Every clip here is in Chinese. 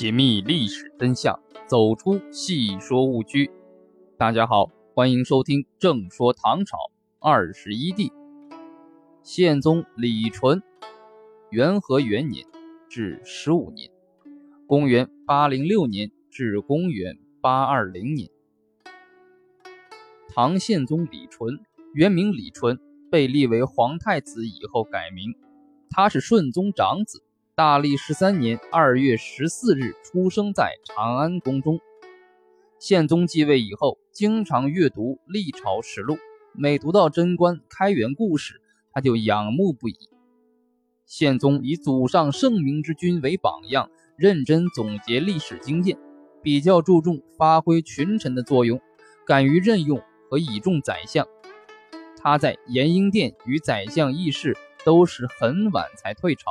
解密历史真相，走出戏说误区。大家好，欢迎收听《正说唐朝二十一帝》。宪宗李纯，元和元年至十五年，公元八零六年至公元八二零年。唐宪宗李纯，原名李纯，被立为皇太子以后改名。他是顺宗长子。大历十三年二月十四日出生在长安宫中。宪宗继位以后，经常阅读历朝实录，每读到贞观开元故事，他就仰慕不已。宪宗以祖上圣明之君为榜样，认真总结历史经验，比较注重发挥群臣的作用，敢于任用和倚重宰相。他在延英殿与宰相议事，都是很晚才退朝。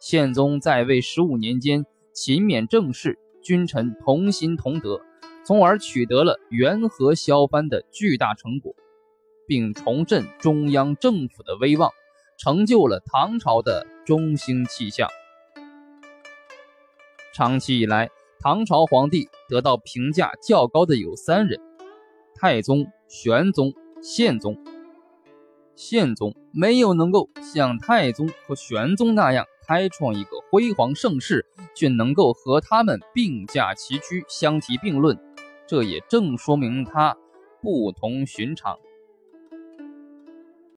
宪宗在位十五年间，勤勉政事，君臣同心同德，从而取得了元和削藩的巨大成果，并重振中央政府的威望，成就了唐朝的中兴气象。长期以来，唐朝皇帝得到评价较高的有三人：太宗、玄宗、宪宗。宪宗没有能够像太宗和玄宗那样。开创一个辉煌盛世，却能够和他们并驾齐驱、相提并论，这也正说明他不同寻常。